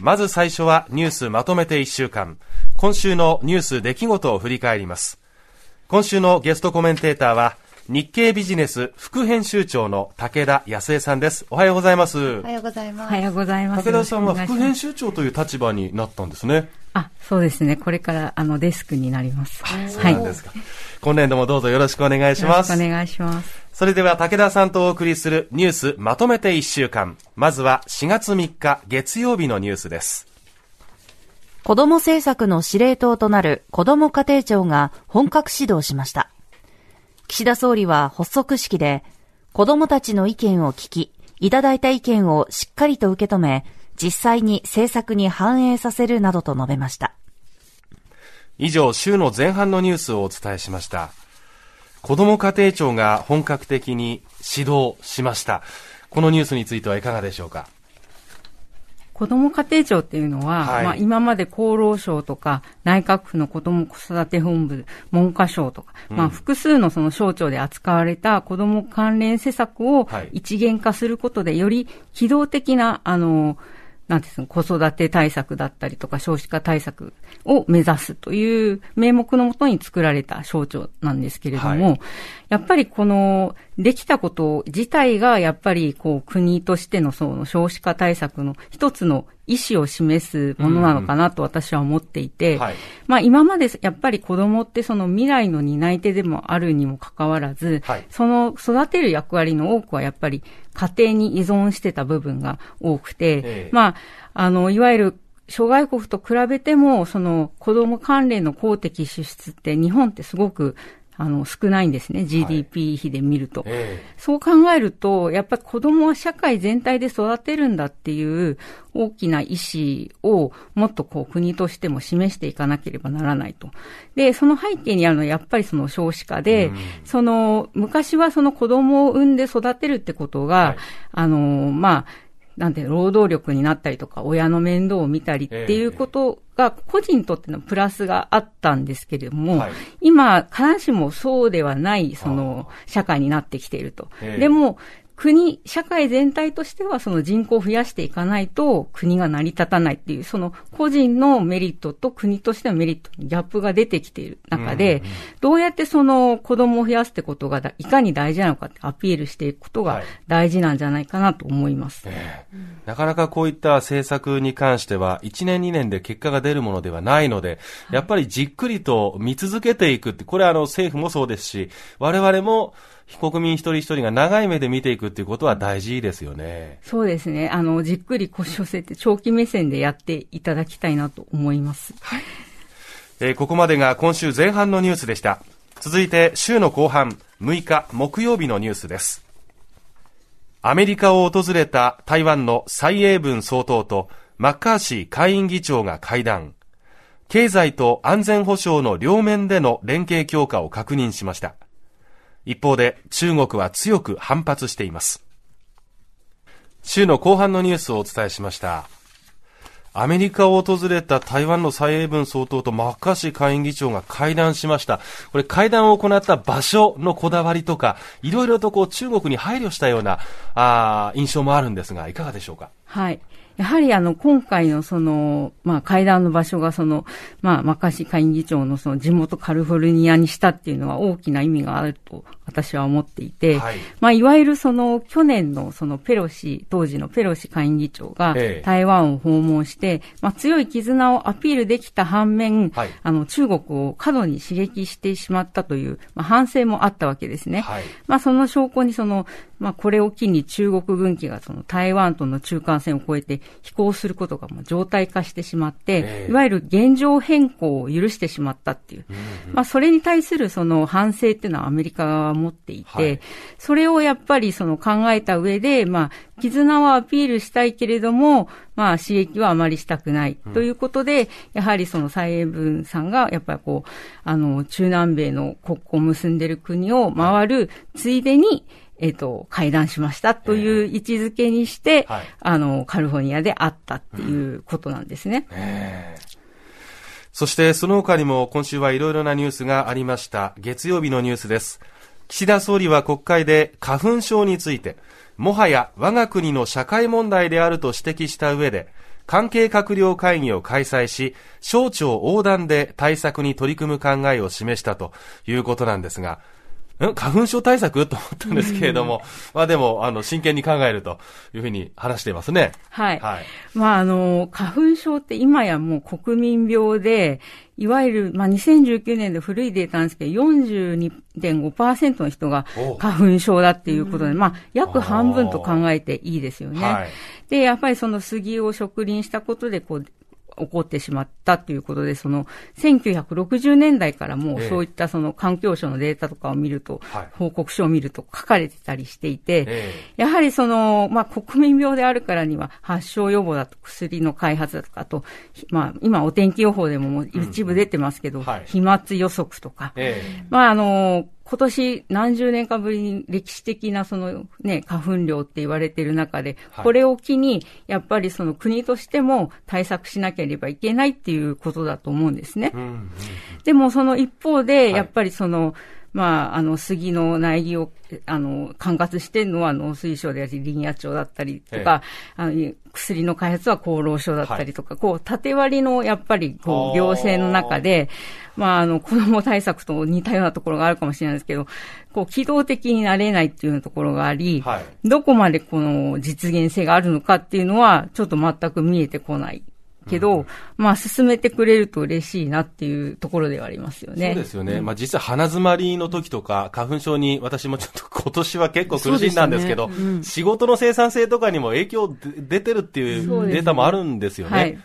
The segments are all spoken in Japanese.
まず最初はニュースまとめて1週間。今週のニュース出来事を振り返ります。今週のゲストコメンテーターは、日経ビジネス副編集長の武田康江さんです。おはようございます。おはようございます。おはようございます。武田さんは副編集長という立場になったんですね。あ、そうですね。これからあのデスクになります。そうなんですか。はい、今年度もどうぞよろしくお願いします。よろしくお願いします。それでは武田さんとお送りするニュースまとめて1週間。まずは4月3日月曜日のニュースです。子ども政策の司令塔となる子ども家庭庁が本格指導しました。岸田総理は発足式で、子供たちの意見を聞き、いただいた意見をしっかりと受け止め、実際に政策に反映させるなどと述べました。以上、週の前半のニュースをお伝えしました。子ども家庭庁が本格的に指導しました。このニュースについてはいかがでしょうか？子ども家庭庁っていうのは、はい、まあ、今まで厚労省とか内閣府の子ども子育て本部、文科省とか、うん、まあ、複数のその省庁で扱われた子ども関連施策を一元化することで、より機動的な、あの、なんですか、子育て対策だったりとか少子化対策を目指すという名目のもとに作られた省庁なんですけれども、はい、やっぱりこの、できたこと自体がやっぱりこう国としてのその少子化対策の一つの意思を示すものなのかなと私は思っていて、はい、まあ今までやっぱり子供ってその未来の担い手でもあるにもかかわらず、はい、その育てる役割の多くはやっぱり家庭に依存してた部分が多くて、ええ、まあ、あの、いわゆる諸外国と比べても、その子供関連の公的支出って日本ってすごくあの、少ないんですね。GDP 比で見ると、はいえー、そう考えると、やっぱり子供は社会全体で育てるんだっていう大きな意思をもっとこう国としても示していかなければならないと。で、その背景にあるのはやっぱりその少子化で、うん、その、昔はその子供を産んで育てるってことが、はい、あの、まあ、なんて労働力になったりとか、親の面倒を見たりっていうことが、個人にとってのプラスがあったんですけれども、はい、今、必ずしもそうではない、その、社会になってきていると。でも、国、社会全体としてはその人口を増やしていかないと国が成り立たないっていう、その個人のメリットと国としてのメリットにギャップが出てきている中で、どうやってその子供を増やすってことがいかに大事なのかってアピールしていくことが大事なんじゃないかなと思います。はいなかなかこういった政策に関しては1年2年で結果が出るものではないので、やっぱりじっくりと見続けていくって、これはあの政府もそうですし、我々も国民一人一人が長い目で見ていくっていうことは大事ですよね。そうですね。あの、じっくり腰寄せて長期目線でやっていただきたいなと思います。はい。えー、ここまでが今週前半のニュースでした。続いて週の後半、6日木曜日のニュースです。アメリカを訪れた台湾の蔡英文総統とマッカーシー下院議長が会談。経済と安全保障の両面での連携強化を確認しました。一方で中国は強く反発しています。週の後半のニュースをお伝えしました。アメリカを訪れた台湾の蔡英文総統とマッカーシー下院議長が会談しました。これ会談を行った場所のこだわりとか、いろいろとこう中国に配慮したようなあ印象もあるんですが、いかがでしょうか？はい。やはりあの、今回のその、まあ、会談の場所がその、まあ、マッカーシー下院議長のその地元カリフォルニアにしたっていうのは大きな意味があると私は思っていて、はい、まあ、いわゆるその去年のそのペロシ、当時のペロシ下院議長が台湾を訪問して、まあ、強い絆をアピールできた反面、はい、あの、中国を過度に刺激してしまったという、まあ、反省もあったわけですね。はい、まあ、その証拠にその、まあ、これを機に中国軍機がその台湾との中間線を越えて飛行することがもう状態化してしまって、いわゆる現状変更を許してしまったっていう、まあ、それに対するその反省っていうのはアメリカ側持っていて、はい、それをやっぱりその考えた上で、まあ、絆はアピールしたいけれども、まあ、刺激はあまりしたくない。ということで、うん、やはりその蔡英文さんが、やっぱりこう、あの、中南米の国交を結んでいる国を回るついでに、えっ、ー、と、会談しましたという位置づけにして、はい、あの、カリフォルニアで会ったっていうことなんですね。うんそしてその他にも今週はいろいろなニュースがありました。月曜日のニュースです。岸田総理は国会で花粉症について、もはや我が国の社会問題であると指摘した上で、関係閣僚会議を開催し、省庁横断で対策に取り組む考えを示したということなんですが、ん？花粉症対策？と思ったんですけれども、まあでも、あの、真剣に考えるというふうに話していますね。はい。はい。まあ、あの、花粉症って今やもう国民病で、いわゆる、まあ、2019年で古いデータなんですけど、42.5%の人が花粉症だっていうことで、まあ、約半分と考えていいですよね。はい、で、やっぱりその杉を植林したことで、こう、起こってしまったということで、その1960年代からもうそういったその環境省のデータとかを見ると、報告書を見ると書かれてたりしていて、やはりその、まあ、国民病であるからには発症予防だと薬の開発だとか、あと、まあ、今お天気予報でももう一部出てますけど、飛沫予測とか、まあ、あの、今年何十年かぶりに歴史的なそのね、花粉量って言われてる中で、これを機に、やっぱりその国としても対策しなければいけないっていうことだと思うんですね。でもその一方で、やっぱりその、まあ、あの、杉の苗木を、あの、管轄してるのは農水省であり、林野庁だったりとか、あの薬の開発は厚労省だったりとか、はい、こう、縦割りの、やっぱり、こう、行政の中で、まあ、あの、子供対策と似たようなところがあるかもしれないですけど、こう、機動的になれないっていうところがあり、はい、どこまでこの実現性があるのかっていうのは、ちょっと全く見えてこないけど、うん、まあ、進めてくれると嬉しいなっていうところではありますよね。そうですよね。うん、まあ、実は鼻詰まりの時とか、花粉症に私もちょっと今年は結構苦しんだんですけど、ねうん、仕事の生産性とかにも影響出てるっていうデータもあるんですよね。はい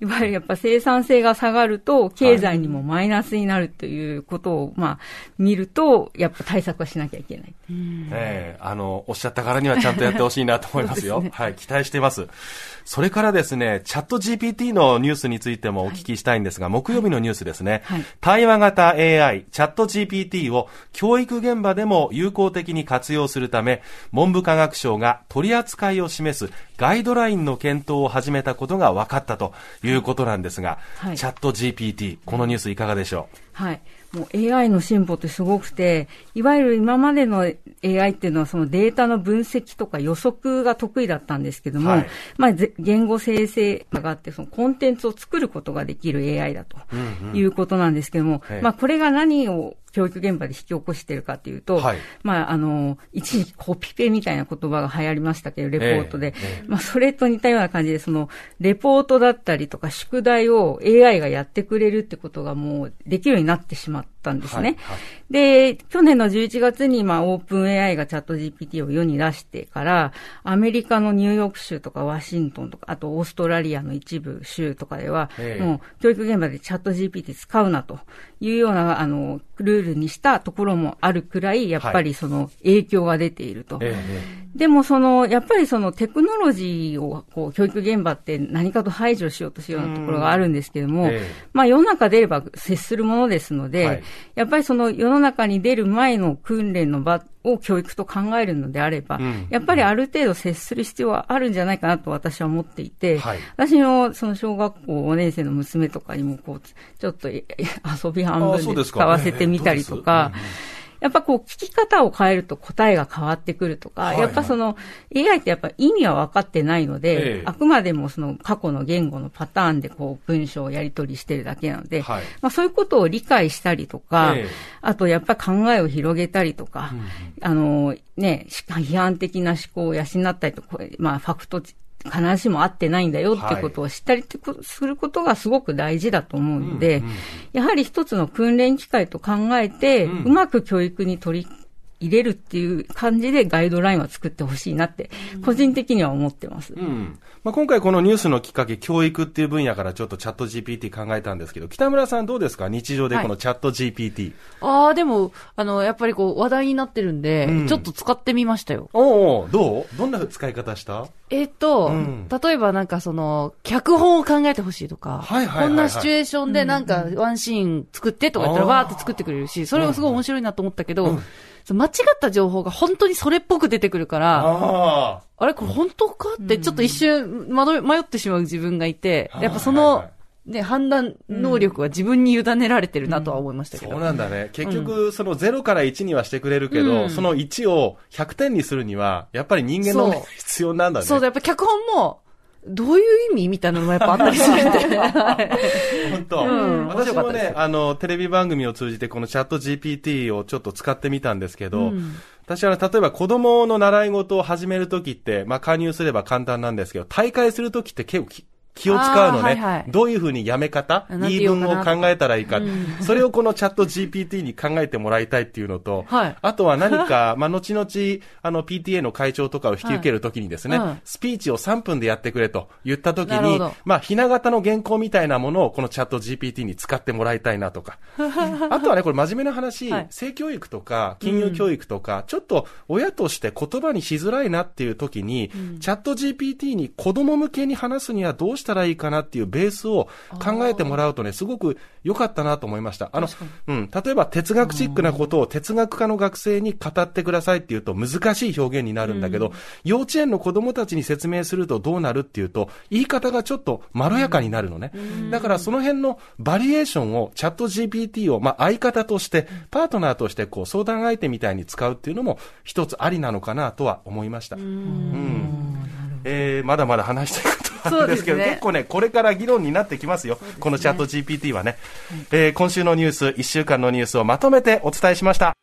いわゆるやっぱ生産性が下がると、経済にもマイナスになるということを、まあ、見ると、やっぱ対策はしなきゃいけない。ええー、あの、おっしゃったからにはちゃんとやってほしいなと思いますよ。すね、はい、期待しています。それからですね、チャット GPT のニュースについてもお聞きしたいんですが、はい、木曜日のニュースですね、はい、対話型 AI、チャット GPT を教育現場でも有効的に活用するため、文部科学省が取り扱いを示すガイドラインの検討を始めたことが分かったということなんですが、はい、チャット GPT、このニュースいかがでしょう？はい。もう AI の進歩ってすごくて、いわゆる今までの AI っていうのはそのデータの分析とか予測が得意だったんですけども、はい、まあ言語生成があってそのコンテンツを作ることができる AI だということなんですけども、うんうん、まあこれが何を教育現場で引き起こしているかというと、はい、まあ、あの、一時期コピペみたいな言葉が流行りましたけど、レポートで。えー、まあ、それと似たような感じで、その、レポートだったりとか宿題を AI がやってくれるってことがもうできるようになってしまったんですね。はいはい、で、去年の11月に、まあ、オープン AI がチャット GPT を世に出してから、アメリカのニューヨーク州とかワシントンとか、あとオーストラリアの一部州とかでは、えー、もう教育現場でチャット GPT 使うなというような、あの、ルールにしたところもあるくらい、やっぱりその影響が出ていると。はい、でもその、やっぱりそのテクノロジーを、こう、教育現場って何かと排除しようとするようなところがあるんですけども、まあ世の中出れば接するものですので、はい、やっぱりその世の中に出る前の訓練の場を教育と考えるのであれば、うん、やっぱりある程度接する必要はあるんじゃないかなと私は思っていて、はい、私のその小学校5年生の娘とかにもこう、ちょっと遊び半分で使わせてみたりとか、やっぱこう聞き方を変えると答えが変わってくるとか、はいはい、やっぱその AI ってやっぱ意味は分かってないので、ええ、あくまでもその過去の言語のパターンでこう文章をやり取りしてるだけなので、はい、まあそういうことを理解したりとか、え、あとやっぱ考えを広げたりとか、うん、あのね、批判的な思考を養ったりとか、まあファクト必ずしも合ってないんだよってことを知ったりすることがすごく大事だと思うので、やはり一つの訓練機会と考えて、うまく教育に取り入れるっていう感じでガイドラインは作ってほしいなって、個人的には思ってます。うん。まあ、今回このニュースのきっかけ、教育っていう分野からちょっとチャット GPT 考えたんですけど、北村さんどうですか？日常でこのチャット GPT。はい、ああ、でも、あの、やっぱりこう話題になってるんで、うん、ちょっと使ってみましたよ。おおどう？どんな使い方した？えっ、と、うん、例えばなんかその、脚本を考えてほしいとか、はいはいはいはい、こんなシチュエーションでなんかワンシーン作ってとか言ったらわーって作ってくれるし、それはすごい面白いなと思ったけど、うん間違った情報が本当にそれっぽく出てくるから、ああれこれ本当かってちょっと一瞬迷ってしまう自分がいて、やっぱその、ね、判断能力は自分に委ねられてるなとは思いましたけど。そうなんだね。結局、その0から1にはしてくれるけど、うん、その1を100点にするには、やっぱり人間の必要なんだね。そうだ、やっぱ脚本も、どういう意味みたいなのもやっぱあったりするんで。本当、うん、私もね、あの、テレビ番組を通じてこのチャット GPT をちょっと使ってみたんですけど、うん、私は例えば子供の習い事を始めるときって、まあ加入すれば簡単なんですけど、大会するときって結構気を使うのね。はいはい、どういうふうにやめ方？言い分を考えたらいいか、うん、それをこのチャット GPT に考えてもらいたいっていうのと、はい、あとは何か、まあ、後々、あの、PTA の会長とかを引き受けるときにですね、はい、スピーチを3分でやってくれと言ったときに、まあ、ひな形の原稿みたいなものをこのチャット GPT に使ってもらいたいなとか。あとはね、これ真面目な話、はい、性教育とか、金融教育とか、うん、ちょっと親として言葉にしづらいなっていうときに、うん、チャット GPT に子供向けに話すにはどうしたらいいかなっていうベースを考えてもらうとね、すごく良かったなと思いました。あの、うん、例えば哲学チックなことを哲学科の学生に語ってくださいっていうと難しい表現になるんだけど、うん、幼稚園の子供たちに説明するとどうなるっていうと、言い方がちょっとまろやかになるのね。うん、だからその辺のバリエーションをチャット GPT を、まあ、相方として、パートナーとしてこう相談相手みたいに使うっていうのも一つありなのかなとは思いました。うん。うん。えー、まだまだ話したいことんですけど、ね、結構ね、これから議論になってきますよ。すね、このチャット GPT はね、はい、えー、今週のニュース、1週間のニュースをまとめてお伝えしました。